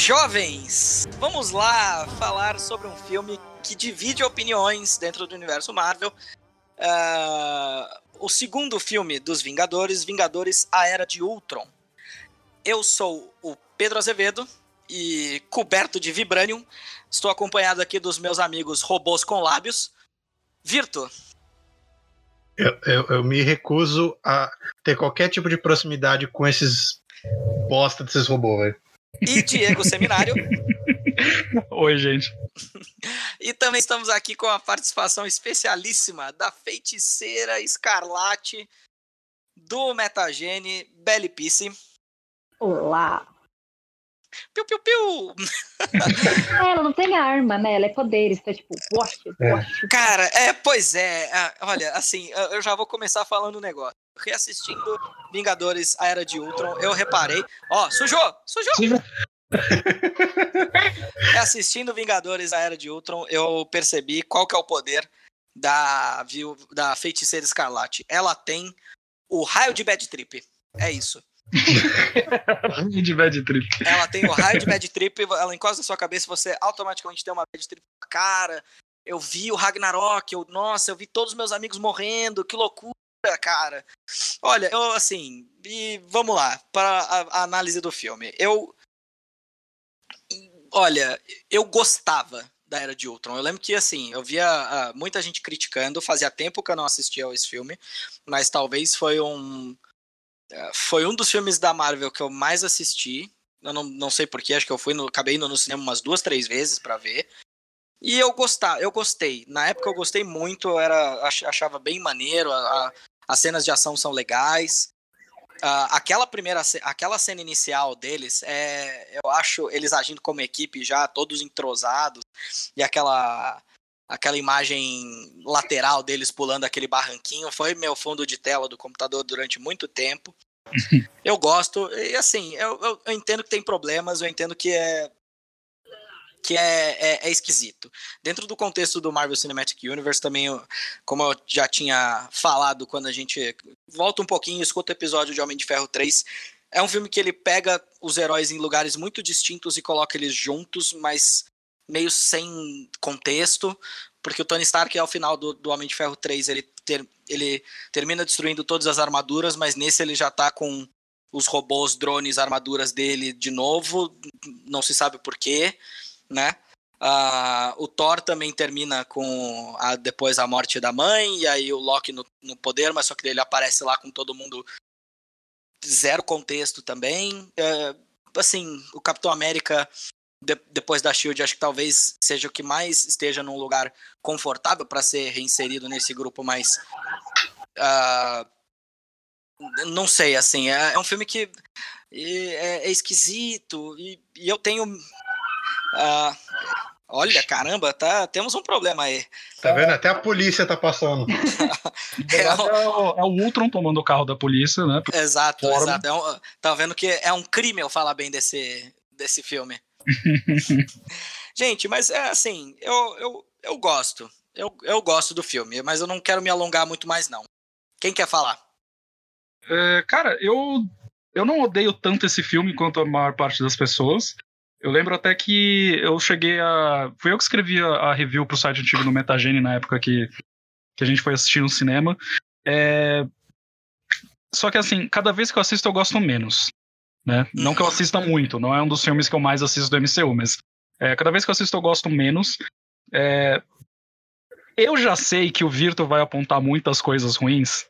jovens? Vamos lá falar sobre um filme que divide opiniões dentro do universo Marvel. Uh, o segundo filme dos Vingadores, Vingadores A Era de Ultron. Eu sou o Pedro Azevedo e coberto de Vibranium. Estou acompanhado aqui dos meus amigos robôs com lábios. Virto. Eu, eu, eu me recuso a ter qualquer tipo de proximidade com esses bosta desses robôs, velho. E Diego Seminário. Oi, gente. e também estamos aqui com a participação especialíssima da feiticeira escarlate do Metagene, Belly Pisse. Olá. Piu, piu, piu! é, ela não tem arma, né? Ela é poderes, então, tipo, wash, wash. Cara, é, pois é. Ah, olha, assim, eu já vou começar falando um negócio. Reassistindo Vingadores A Era de Ultron, eu reparei. Ó, sujou! Sujou! sujou. Reassistindo Vingadores A Era de Ultron, eu percebi qual que é o poder da, da Feiticeira Escarlate. Ela tem o raio de Bad Trip. É isso. raio de bad trip. Ela tem o raio de bad trip, ela encosta na sua cabeça e você automaticamente tem uma bad trip na cara. Eu vi o Ragnarok, eu, nossa, eu vi todos os meus amigos morrendo, que loucura, cara. Olha, eu assim, e vamos lá, para a, a análise do filme. Eu. Olha, eu gostava da Era de Ultron. Eu lembro que, assim, eu via uh, muita gente criticando, fazia tempo que eu não assistia a esse filme, mas talvez foi um é, foi um dos filmes da Marvel que eu mais assisti. Eu não, não sei porquê, acho que eu fui no, acabei indo no cinema umas duas, três vezes para ver. E eu gostar, eu gostei. Na época eu gostei muito, eu era achava bem maneiro, a, as cenas de ação são legais. Uh, aquela primeira aquela cena inicial deles é eu acho eles agindo como equipe já todos entrosados e aquela aquela imagem lateral deles pulando aquele barranquinho foi meu fundo de tela do computador durante muito tempo. eu gosto, e assim, eu, eu, eu, entendo que tem problemas, eu entendo que é que é, é, é, esquisito. Dentro do contexto do Marvel Cinematic Universe, também, como eu já tinha falado quando a gente volta um pouquinho, escuta o episódio de Homem de Ferro 3, é um filme que ele pega os heróis em lugares muito distintos e coloca eles juntos, mas meio sem contexto, porque o Tony Stark, ao final do, do Homem de Ferro 3, ele, ter, ele termina destruindo todas as armaduras, mas nesse ele já tá com os robôs, drones, armaduras dele de novo, não se sabe porquê, né? Uh, o Thor também termina com a, depois a morte da mãe, e aí o Loki no, no poder, mas só que ele aparece lá com todo mundo zero contexto também. Uh, assim, o Capitão América de, depois da Shield, acho que talvez seja o que mais esteja num lugar confortável para ser reinserido nesse grupo mais. Uh, não sei, assim, é, é um filme que é, é esquisito e, e, eu tenho. Uh, olha, caramba, tá, temos um problema aí. Tá vendo? Até a polícia tá passando. é, o, é, o Ultron tomando o carro da polícia, né? Exato, Forma. exato. É um, tá vendo que é um crime eu falar bem desse, desse filme. Gente, mas é assim, eu, eu, eu gosto. Eu, eu gosto do filme, mas eu não quero me alongar muito mais, não. Quem quer falar? É, cara, eu, eu não odeio tanto esse filme quanto a maior parte das pessoas. Eu lembro até que eu cheguei a. Fui eu que escrevi a, a review pro site antigo no Metagene na época que, que a gente foi assistir no cinema. É... Só que assim, cada vez que eu assisto eu gosto menos. Né? Não que eu assista muito, não é um dos filmes que eu mais assisto do MCU, mas é, cada vez que eu assisto eu gosto menos. É, eu já sei que o Virto vai apontar muitas coisas ruins.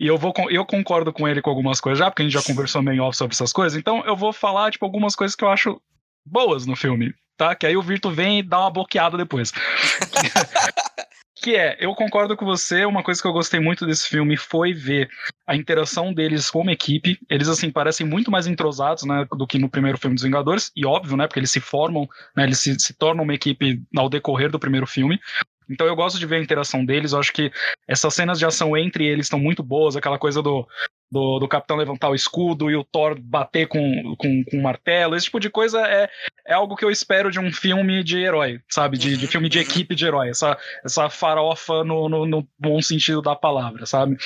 E eu vou eu concordo com ele com algumas coisas já, porque a gente já conversou meio off sobre essas coisas. Então eu vou falar tipo algumas coisas que eu acho boas no filme, tá? Que aí o Virto vem e dá uma bloqueada depois. que é, eu concordo com você, uma coisa que eu gostei muito desse filme foi ver a interação deles como equipe. Eles, assim, parecem muito mais entrosados, né, do que no primeiro filme dos Vingadores, e óbvio, né, porque eles se formam, né, eles se, se tornam uma equipe ao decorrer do primeiro filme. Então eu gosto de ver a interação deles, eu acho que essas cenas de ação entre eles estão muito boas, aquela coisa do, do, do, Capitão levantar o escudo e o Thor bater com, com, com um martelo, esse tipo de coisa é, é algo que eu espero de um filme de herói, sabe? De, de filme de uhum. equipe de herói, essa, essa farofa no, no, no bom sentido da palavra, sabe?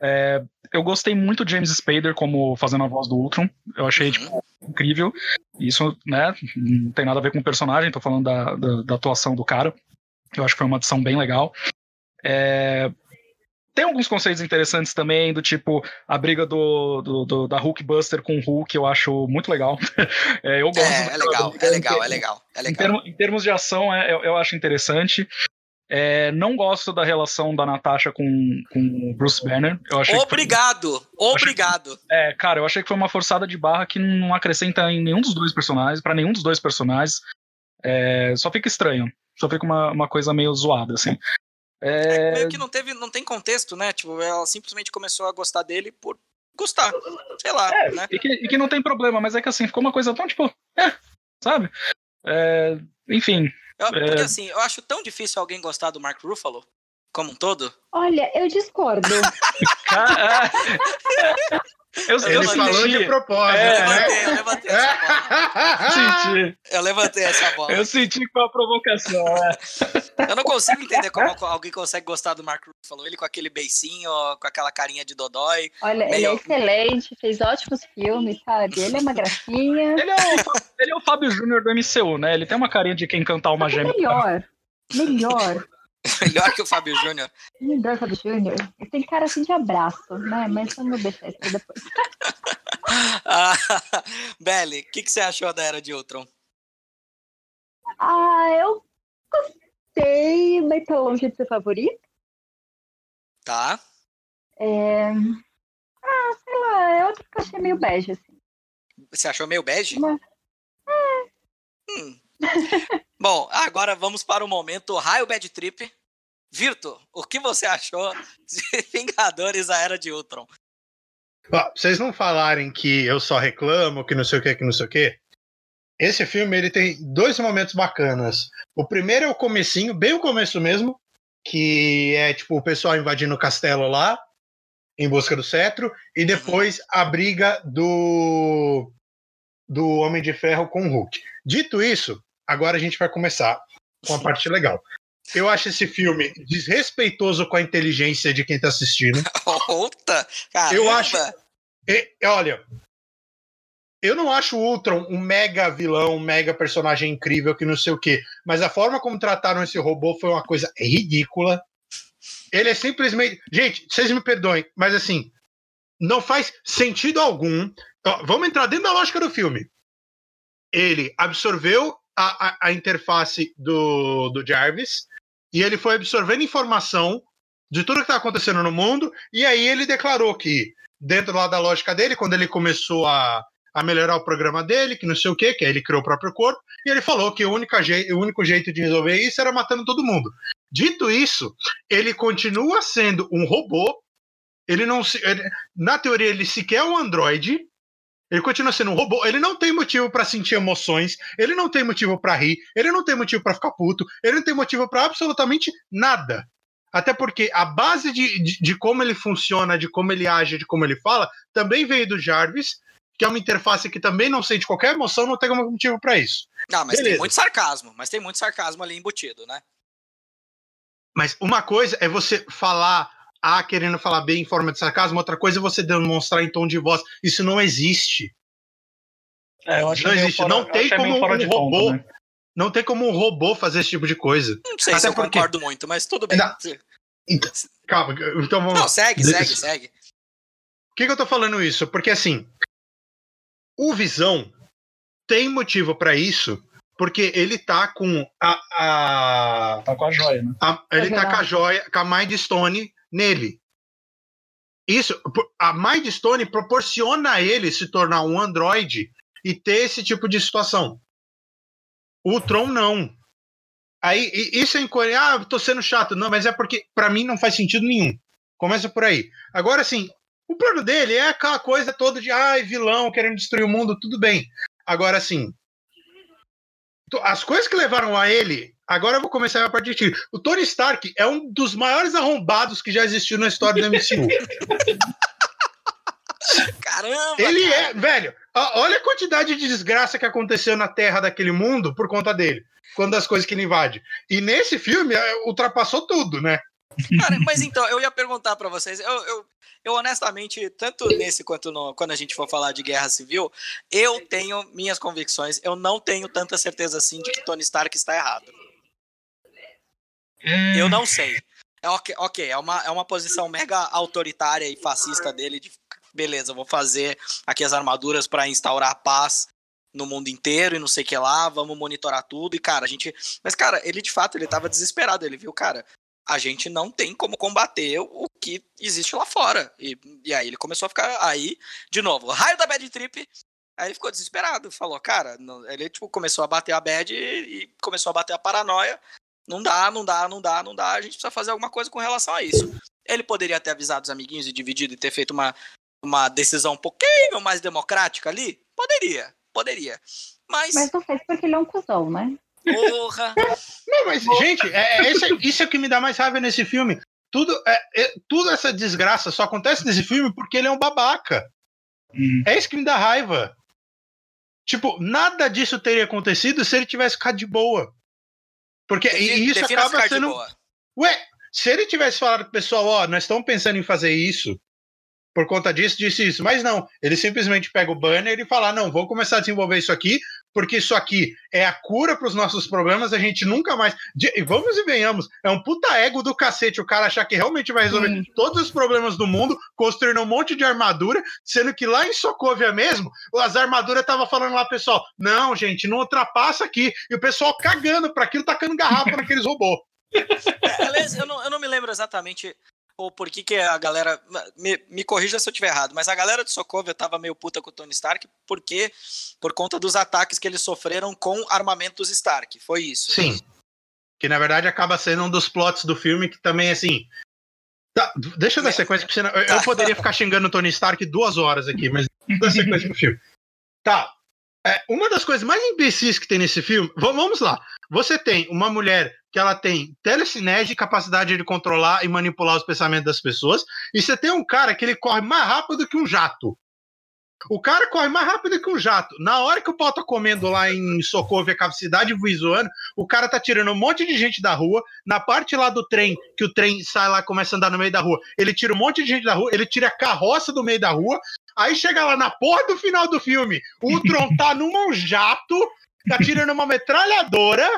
É, eu gostei muito de James Spader como fazendo a voz do Ultron. Eu achei, uhum. tipo, incrível. Isso, né, não tem nada a ver com o personagem, tô falando da, da, da atuação do cara. Eu acho que foi uma adição bem legal. É, tem alguns conceitos interessantes também, do tipo a briga do, do, do da Hulk Buster com o Hulk, eu acho muito legal. é, eu gosto. É, é legal, é legal, é legal, é legal. Em, termos, em termos de ação, é, eu, eu acho interessante. É, não gosto da relação da Natasha com, com o Bruce Banner. Eu achei obrigado! Foi, obrigado! Achei, é, cara, eu achei que foi uma forçada de barra que não acrescenta em nenhum dos dois personagens, para nenhum dos dois personagens. É, só fica estranho. Só fica uma, uma coisa meio zoada, assim. É... é... meio que não teve, não tem contexto, né? Tipo, ela simplesmente começou a gostar dele por gostar. Sei lá, é, né? E que, e que, não tem problema, mas é que assim, ficou uma coisa tão, tipo, é, sabe? É, enfim, eu, porque é. assim, eu acho tão difícil alguém gostar do Mark Ruffalo, como um todo. Olha, eu discordo. Eu, Ele eu falou de propósito. É, né? Eu levantei, eu. Senti. Eu levantei essa bola. Eu senti que foi uma provocação. É. Eu não consigo entender como alguém consegue gostar do Mark Ruffalo. Ele com aquele beicinho, com aquela carinha de dodói. Olha, meio... ele é excelente, fez ótimos filmes, sabe? Ele é uma gracinha. ele, é o, ele é o Fábio Júnior do MCU, né? Ele tem uma carinha de quem cantar uma gêmea. Melhor, melhor. Melhor que o Fábio Júnior. Melhor Fábio Júnior. Tem cara assim de abraço, né? Mas vamos deixar isso depois. ah, Belly, o que, que você achou da Era de Ultron? Ah, eu gostei, mas tá longe de ser favorito. Tá. É... Ah, sei lá, eu achei meio bege, assim. Você achou meio bege? Mas... É. Hum. Bom, agora vamos para o momento Raio Bad Trip. Virto, o que você achou de Vingadores A Era de Ultron? vocês não falarem que eu só reclamo, que não sei o que, que não sei o que. Esse filme ele tem dois momentos bacanas. O primeiro é o comecinho, bem o começo mesmo, que é tipo o pessoal invadindo o castelo lá, em busca do cetro, e depois a briga do do Homem de Ferro com o Hulk. Dito isso, agora a gente vai começar com a parte legal. Eu acho esse filme desrespeitoso com a inteligência de quem tá assistindo. Puta! Caramba. Eu acho. E, olha, eu não acho o Ultron um mega vilão, um mega personagem incrível que não sei o quê. Mas a forma como trataram esse robô foi uma coisa ridícula. Ele é simplesmente. Gente, vocês me perdoem, mas assim, não faz sentido algum. vamos entrar dentro da lógica do filme. Ele absorveu a, a, a interface do, do Jarvis e ele foi absorvendo informação de tudo que está acontecendo no mundo, e aí ele declarou que, dentro lá da lógica dele, quando ele começou a, a melhorar o programa dele, que não sei o que, que aí ele criou o próprio corpo, e ele falou que o único, o único jeito de resolver isso era matando todo mundo. Dito isso, ele continua sendo um robô, ele não se, ele, na teoria ele sequer é um androide, ele continua sendo um robô. Ele não tem motivo para sentir emoções. Ele não tem motivo para rir. Ele não tem motivo para ficar puto. Ele não tem motivo para absolutamente nada. Até porque a base de, de, de, como ele funciona, de como ele age, de como ele fala, também veio do Jarvis, que é uma interface que também não sente qualquer emoção, não tem algum motivo para isso. Não, mas Beleza. tem muito sarcasmo. Mas tem muito sarcasmo ali embutido, né? Mas uma coisa é você falar a querendo falar bem em forma de sarcasmo, outra coisa é você demonstrar em tom de voz. Isso não existe. É, não existe. Fora, não tem como um robô. Ponto, né? Não tem como um robô fazer esse tipo de coisa. Não sei Até se eu porque... concordo muito, mas tudo bem. Não, então, calma, então vamos. Não, segue, segue, segue. Por que, que eu tô falando isso? Porque assim, o Visão tem motivo para isso, porque ele tá com a, a. Tá com a joia, né? A, ele é tá com a joia, com a Mind Stone nele. Isso, a Mindstone proporciona a ele se tornar um androide e ter esse tipo de situação. O Tron não. Aí, isso é incoerente. Ah, tô sendo chato. Não, mas é porque para mim não faz sentido nenhum. Começa por aí. Agora, assim, o plano dele é aquela coisa toda de ai, vilão, querendo destruir o mundo, tudo bem. Agora, assim, as coisas que levaram a ele Agora eu vou começar a partir de O Tony Stark é um dos maiores arrombados que já existiu na história do MCU. Caramba! Ele cara. é, velho. Olha a quantidade de desgraça que aconteceu na Terra daquele mundo por conta dele. Quando das coisas que ele invade. E nesse filme é, ultrapassou tudo, né? Cara, mas então, eu ia perguntar para vocês, eu, eu, eu, honestamente, tanto nesse quanto no, quando a gente for falar de guerra civil, eu tenho minhas convicções, eu não tenho tanta certeza assim de que Tony Stark está errado. É, Eu não sei. É ok, é uma, é uma posição mega autoritária e fascista dele de beleza, vou fazer aqui as armaduras para instaurar a paz no mundo inteiro e não sei o que lá, vamos monitorar tudo. E, cara, a gente. Mas, cara, ele de fato ele tava desesperado. Ele viu, cara, a gente não tem como combater o que existe lá fora. E, e aí ele começou a ficar. Aí, de novo, raio da bad trip. Aí ele ficou desesperado. Falou, cara, não- ele tipo, começou a bater a bad e, e começou a bater a paranoia. Não dá, não dá, não dá, não dá. A gente precisa fazer alguma coisa com relação a isso. Ele poderia ter avisado os amiguinhos e dividido e ter feito uma, uma decisão um pouquinho mais democrática ali? Poderia, poderia. Mas, Mas não fez porque ele é um cuzão, né? porra. Não, mas, gente, é, é- esse é- isso é o que me dá mais raiva nesse filme. Tudo, é, é- tudo essa desgraça só acontece nesse filme porque ele é um babaca. hum, É isso que me dá raiva. Tipo, nada disso teria acontecido se ele tivesse ficado de boa. Porque e isso Defina acaba sendo. Ué, se ele tivesse falado pro pessoal, ó, nós estamos pensando em fazer isso, por conta disso, disse isso. Mas não, ele simplesmente pega o banner e fala: não, vou começar a desenvolver isso aqui, porque isso aqui é a cura para os nossos problemas, a gente nunca mais. Vamos e venhamos, é um puta ego do cacete o cara achar que realmente vai resolver Sim. todos os problemas do mundo, construindo um monte de armadura, sendo que lá em Sokovia mesmo, as armaduras estavam falando lá, pessoal, não, gente, não ultrapassa aqui. E o pessoal cagando para aquilo, tacando garrafa naqueles robôs. É, aliás, eu não, eu não me lembro exatamente o porquê que a galera. Me, me corrija se eu estiver errado, mas a galera de Sokovia tava meio puta com o Tony Stark porque por conta dos ataques que eles sofreram com armamentos Stark. Foi isso. Sim. Que na verdade acaba sendo um dos plots do filme que também, assim. Tá, deixa eu dar sequência pra você. não- Eu, eu poderia ficar xingando o Tony Stark duas horas aqui, mas dá sequência pro filme. Tá. É, uma das coisas mais imbecis que tem nesse filme. va- Vamos lá. Você tem uma mulher que ela tem telecinese, capacidade de controlar e manipular os pensamentos das pessoas, e você tem um cara que ele corre mais rápido que um jato. O cara corre mais rápido que um jato. Na hora que o pau tá comendo lá em Sokovia, capacidade voando, o cara tá tirando um monte de gente da rua. Na parte lá do trem, que o trem sai lá e começa a andar no meio da rua, ele tira um monte de gente da rua, ele tira a carroça do meio da rua. Aí chega lá na porra do final do filme, o Tron tá num jato, tá tirando uma metralhadora.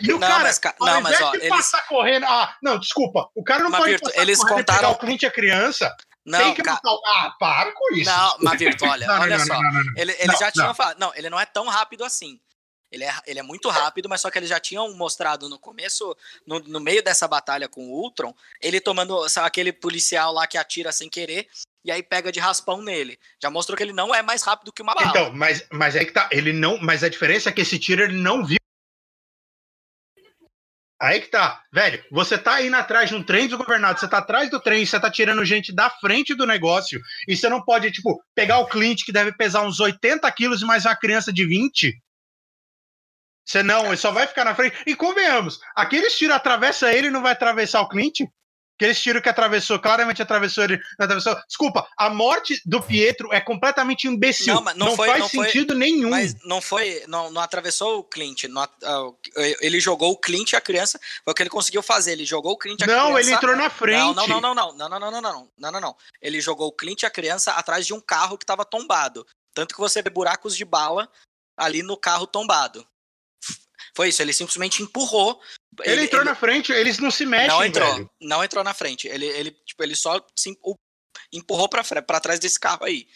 E o Não, cara, mas ca- não, mas, ó, de eles- passar correndo. Ah, não, desculpa. O cara não Mas, pode Virto, passar eles correndo contaram- pegar o cliente a criança. Não, tem que ca- matar o... Ah, para com isso. não, mas Virto, olha, Não, olha não, só. Ele, ele já tinha falado. Não, ele não é tão rápido assim. Ele é, ele é muito rápido, mas só que eles já tinham mostrado no começo, no, no meio dessa batalha com o Ultron, ele tomando sabe, aquele policial lá que atira sem querer e aí pega de raspão nele. Já mostrou que ele não é mais rápido que uma bala. Então, mas, mas é que tá. Ele não. Mas a diferença é que esse tiro ele não viu. Aí que tá, velho. Você tá indo atrás de um trem desgovernado, você tá atrás do trem, você tá tirando gente da frente do negócio, e você não pode, tipo, pegar o Clint que deve pesar uns 80 quilos e mais uma criança de 20. Você não, ele só vai ficar na frente. E convenhamos, aqueles tiros atravessa ele e não vai atravessar o Clint? Aqueles tiros que atravessou, claramente atravessou ele, não atravessou. Desculpa, a morte do Pietro é completamente imbecil. Não, mas não foi- faz não foi- sentido nenhum. Mas não foi, não, não atravessou o Clint. não ah, ele jogou o Clint e a criança. Foi o que ele conseguiu fazer. Ele jogou o Clint e a criança. Não, ele entrou na frente. Não, não, não, não, não, não, não, não, não, não, não, não, não. Ele jogou o Clint e a criança atrás de um carro que estava tombado. Tanto que você vê buracos de bala ali no carro tombado. Foi isso, ele simplesmente empurrou. Ele, entrou na frente, eles não se mexem, Não entrou, velho. não entrou na frente. Ele, ele, tipo, ele só se empu- empurrou pra trás desse carro aí.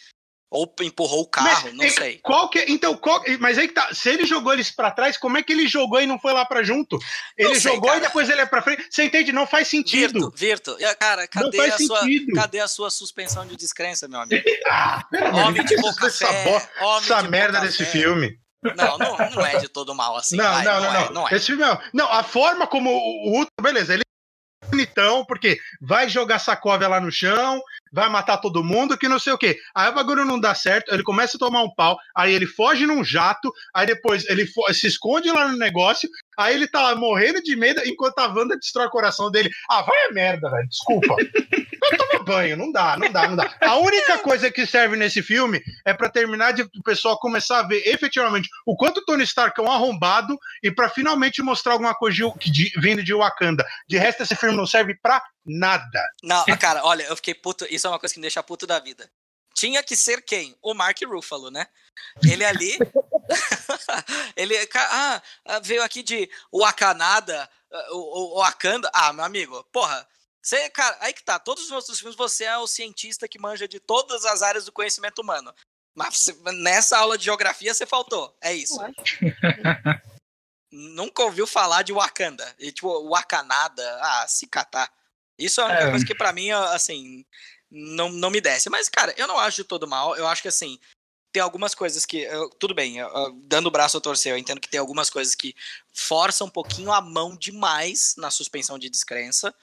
Ou empurrou o carro, Mas, não é, sei. Qual que, então, qual, mas aí que tá. Se ele jogou eles pra trás, como é que ele jogou e não foi lá pra junto? Ele sei, jogou cara. e depois ele é pra frente. Você entende? Não faz sentido. Virto, Virto. Cara, cadê faz a, sua, cadê a sua suspensão de descrença, meu amigo? Ah, Homem de boca essa, fé. bo- homem essa de merda desse filme. Não, não, não é de todo mal assim. não, vai, não, não, é, não, não é. Esse filme é. Não, a forma como o, Ultron, beleza, ele é bonitão, porque vai jogar Sacóvia lá no chão, vai matar todo mundo, que não sei o quê. Aí o bagulho não dá certo, ele começa a tomar um pau, aí ele foge num jato, aí depois ele fo- se esconde lá no negócio, aí ele tá lá morrendo de medo enquanto a Wanda destrói o coração dele. Ah, vai a merda, velho, desculpa. Banho, não dá, não dá, não dá. A única coisa que serve nesse filme é para terminar de o pessoal começar a ver efetivamente o quanto o Tony Stark é um arrombado e para finalmente mostrar alguma coisa de, de, vindo de Wakanda. De resto, esse filme não serve pra nada. Não, cara, olha, eu fiquei puto. Isso é uma coisa que me deixa puto da vida. Tinha que ser quem? O Mark Ruffalo, né? Ele ali. ele ah, veio aqui de Wakanada, o, o. Ah, meu amigo, porra. Você, cara, aí que tá. Todos os outros filmes você é o cientista que manja de todas as áreas do conhecimento humano. Mas você, nessa aula de geografia você faltou. É isso. Nunca ouviu falar de Wakanda. E, tipo, Wakanada, ah, se catar. Isso é uma é. coisa que para mim, assim, não, não me desce. Mas, cara, eu não acho de todo mal. Eu acho que, assim, tem algumas coisas que. Eu, tudo bem, eu, dando o braço a torcer, eu entendo que tem algumas coisas que forçam um pouquinho a mão demais na suspensão de descrença.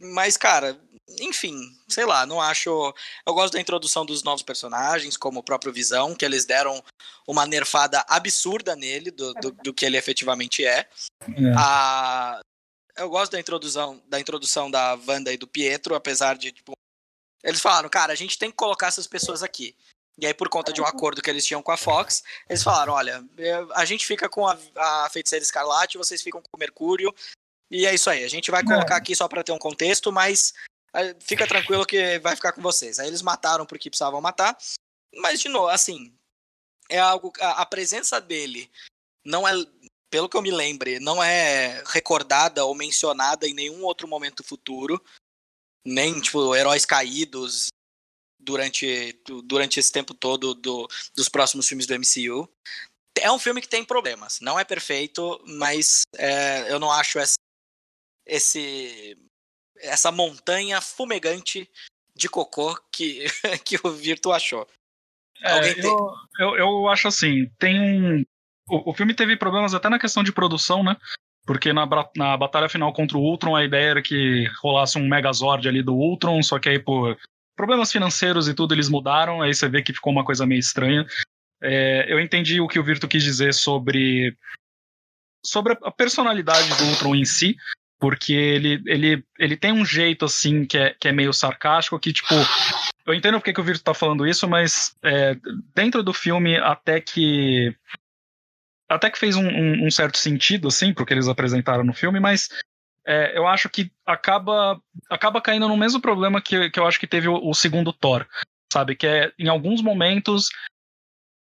Mas, cara, enfim, sei lá, não acho. Eu gosto da introdução dos novos personagens, como o próprio Visão, que eles deram uma nerfada absurda nele, do, do, do que ele efetivamente é. é. A... Eu gosto da introdução, da introdução da Wanda e do Pietro, apesar de, tipo, eles falaram, cara, a gente tem que colocar essas pessoas aqui. E aí, por conta de um acordo que eles tinham com a Fox, eles falaram: olha, a gente fica com a, a Feiticeira Escarlate, vocês ficam com o Mercúrio. E é isso aí. A gente vai colocar é. aqui só para ter um contexto, mas fica tranquilo que vai ficar com vocês. Aí eles mataram porque precisavam matar. Mas, de novo, assim, é algo. A, a presença dele não é. Pelo que eu me lembre, não é recordada ou mencionada em nenhum outro momento futuro nem tipo heróis caídos durante, durante esse tempo todo do, dos próximos filmes do MCU. É um filme que tem problemas, não é perfeito, mas é, eu não acho essa, esse, essa montanha fumegante de cocô que, que o Virtu achou. É, tem... eu, eu, eu, acho assim, tem um. O, o filme teve problemas até na questão de produção, né? Porque na, na batalha final contra o Ultron, a ideia era que rolasse um Megazord ali do Ultron, só que aí, por problemas financeiros e tudo, eles mudaram, aí você vê que ficou uma coisa meio estranha. É, eu entendi o que o Virto quis dizer sobre, sobre a personalidade do Ultron em si, porque ele, ele, ele tem um jeito assim que é, que é meio sarcástico, que tipo. Eu entendo porque que o Virto tá falando isso, mas é, dentro do filme, até que até que fez um, um, um, certo sentido, assim, porque eles apresentaram no filme, mas é, eu acho que acaba, acaba caindo no mesmo problema que, que eu acho que teve o, o segundo Thor, sabe? Que é, em alguns momentos,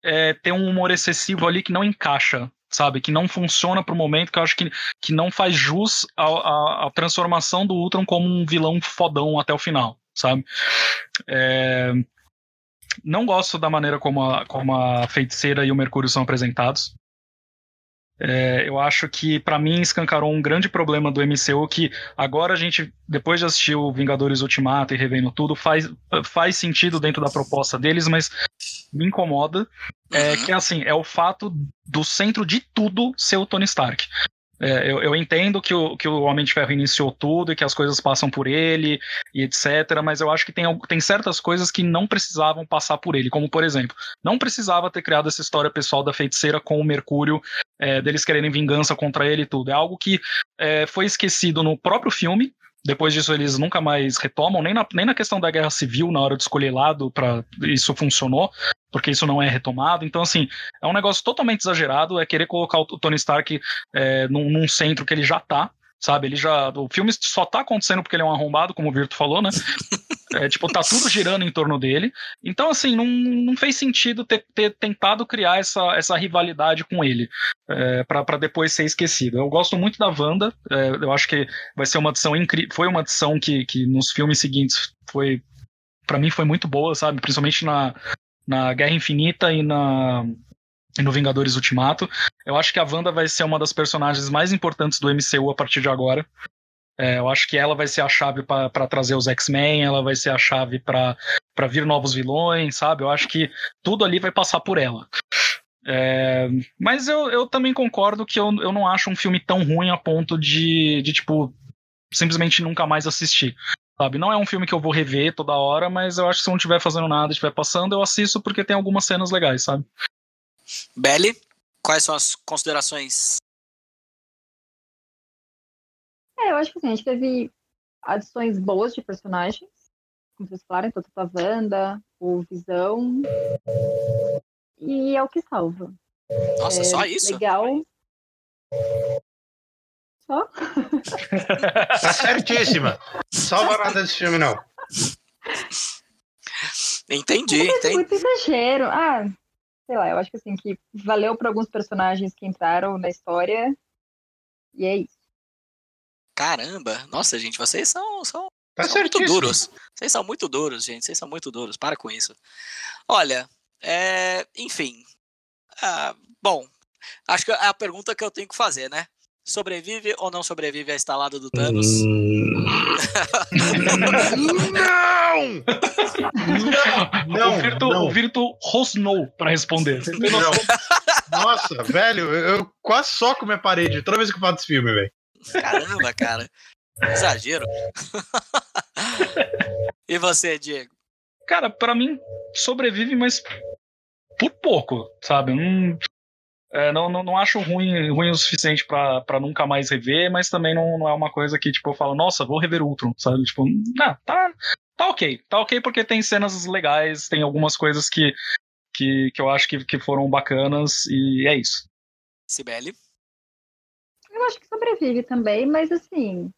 é, tem um humor excessivo ali que não encaixa, sabe? Que não funciona pro momento, que eu acho que, que não faz jus à, transformação do Ultron como um vilão fodão até o final, sabe? É, não gosto da maneira como a, como a feiticeira e o Mercúrio são apresentados. É, eu acho que, para mim, escancarou um grande problema do MCU que agora a gente, depois de assistir o Vingadores Ultimato e revendo tudo, faz, faz sentido dentro da proposta deles, mas me incomoda. É, uhum. que assim, é o fato do centro de tudo ser o Tony Stark. É, eu, eu, entendo que o, que o Homem de Ferro iniciou tudo e que as coisas passam por ele e etc, mas eu acho que tem, tem certas coisas que não precisavam passar por ele, como por exemplo, não precisava ter criado essa história pessoal da feiticeira com o Mercúrio, é, deles quererem vingança contra ele e tudo. É algo que é, foi esquecido no próprio filme, depois disso, eles nunca mais retomam, nem na, nem na questão da guerra civil, na hora de escolher lado, para isso funcionou, porque isso não é retomado. Então, assim, é um negócio totalmente exagerado, é querer colocar o Tony Stark é, num, num centro que ele já tá, sabe? Ele já. O filme só tá acontecendo porque ele é um arrombado, como o Virto falou, né? É, tipo, tá tudo girando em torno dele. Então, assim, não, não fez sentido ter, ter tentado criar essa, essa rivalidade com ele é, para depois ser esquecido. Eu gosto muito da Wanda, é, eu acho que vai ser uma adição incrível. Foi uma adição que, que nos filmes seguintes foi. para mim foi muito boa, sabe? Principalmente na, na Guerra Infinita e na no Vingadores Ultimato. Eu acho que a Wanda vai ser uma das personagens mais importantes do MCU a partir de agora. É, eu acho que ela vai ser a chave para trazer os X-Men, ela vai ser a chave para vir novos vilões, sabe? Eu acho que tudo ali vai passar por ela. É, mas eu, eu também concordo que eu, eu não acho um filme tão ruim a ponto de, de, tipo, simplesmente nunca mais assistir. Sabe? Não é um filme que eu vou rever toda hora, mas eu acho que se não estiver fazendo nada, estiver passando, eu assisto porque tem algumas cenas legais, sabe? Belly, quais são as considerações? É, eu acho que assim, a gente teve adições boas de personagens. como vocês falaram, então a Wanda, o Visão. E é o que salva. Nossa, é só isso? Legal. Só? Tá certíssima. Salva nada desse filme, não. Entendi, Muito, entendi. muito exagero. Ah, sei lá, eu acho que assim, que valeu para alguns personagens que entraram na história. E é isso. Caramba, nossa, gente, vocês são, são, Tá são muito duros. Vocês são muito duros, gente. Vocês são muito duros. Para com isso. Olha, é, enfim. Ah, bom, acho que é a pergunta que eu tenho que fazer, né? Sobrevive ou não sobrevive a estalada do Thanos? Hum. não! Não! o Virtu, não. o Virtu rosnou pra responder. Não. Nossa, velho, eu, eu quase soco minha parede toda vez que eu falo desse filme, velho. Caramba, cara. Exagero. e você, Diego? Cara, pra mim, sobrevive, mas por pouco, sabe? Não, é, não, não, não acho ruim, ruim o suficiente pra, pra nunca mais rever, mas também não, não é uma coisa que, tipo, eu falo, nossa, vou rever Ultron, sabe? Tipo, não, tá, tá ok. Tá ok porque tem cenas legais, tem algumas coisas que, que, que eu acho que, que foram bacanas, e é isso. Sibeli? Eu acho que sobrevive também, mas assim,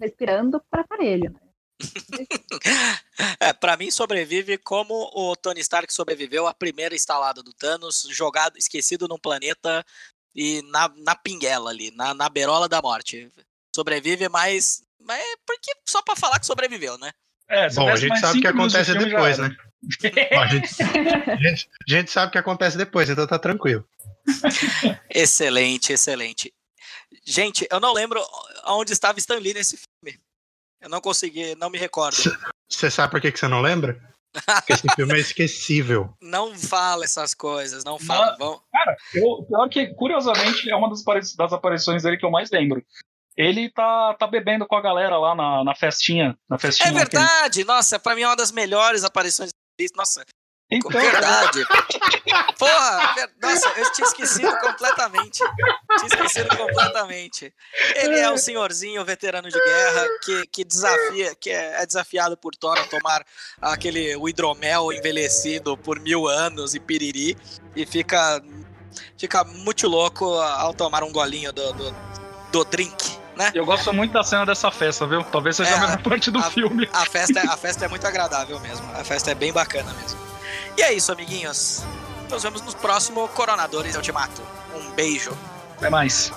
respirando para aparelho. Né? É, pra mim sobrevive como o Tony Stark sobreviveu à primeira estalada do Thanos, jogado, esquecido num planeta e na, na pinguela ali, na, na beirola da morte. Sobrevive, mas, mas é porque só pra falar que sobreviveu, né? É, Bom, a gente sabe o que acontece depois, né? Bom, a, gente, a gente- a gente sabe o que acontece depois, então tá tranquilo. Excelente, excelente. Gente, eu não lembro onde estava Stan Lee nesse filme. Eu não consegui, não me recordo. Você sabe por que, que você não lembra? Porque esse filme é esquecível. Não fala essas coisas, não fala. Vão- Eu, pior que, curiosamente, é uma das, das aparições dele que eu mais lembro. Ele tá, tá bebendo com a galera lá na, na festinha. Na festinha É verdade! Nossa, pra mim é uma das melhores aparições. Nossa, Então, verdade. Porra, ver- nossa, eu tinha esquecido completamente. Tinha esquecido completamente. Ele é um senhorzinho veterano de guerra que, que desafia, que é, é desafiado por Thor a tomar aquele o hidromel envelhecido por mil anos e piriri e fica fica muito louco ao tomar um golinho do, do, do drink, né? eu gosto muito da cena dessa festa, viu? Talvez seja É, a melhor parte do a- filme. A festa, a festa é muito agradável mesmo. A festa é bem bacana mesmo. E é isso, amiguinhos. Nos vemos no próximo Coronadores Ultimato. Um beijo. Até mais.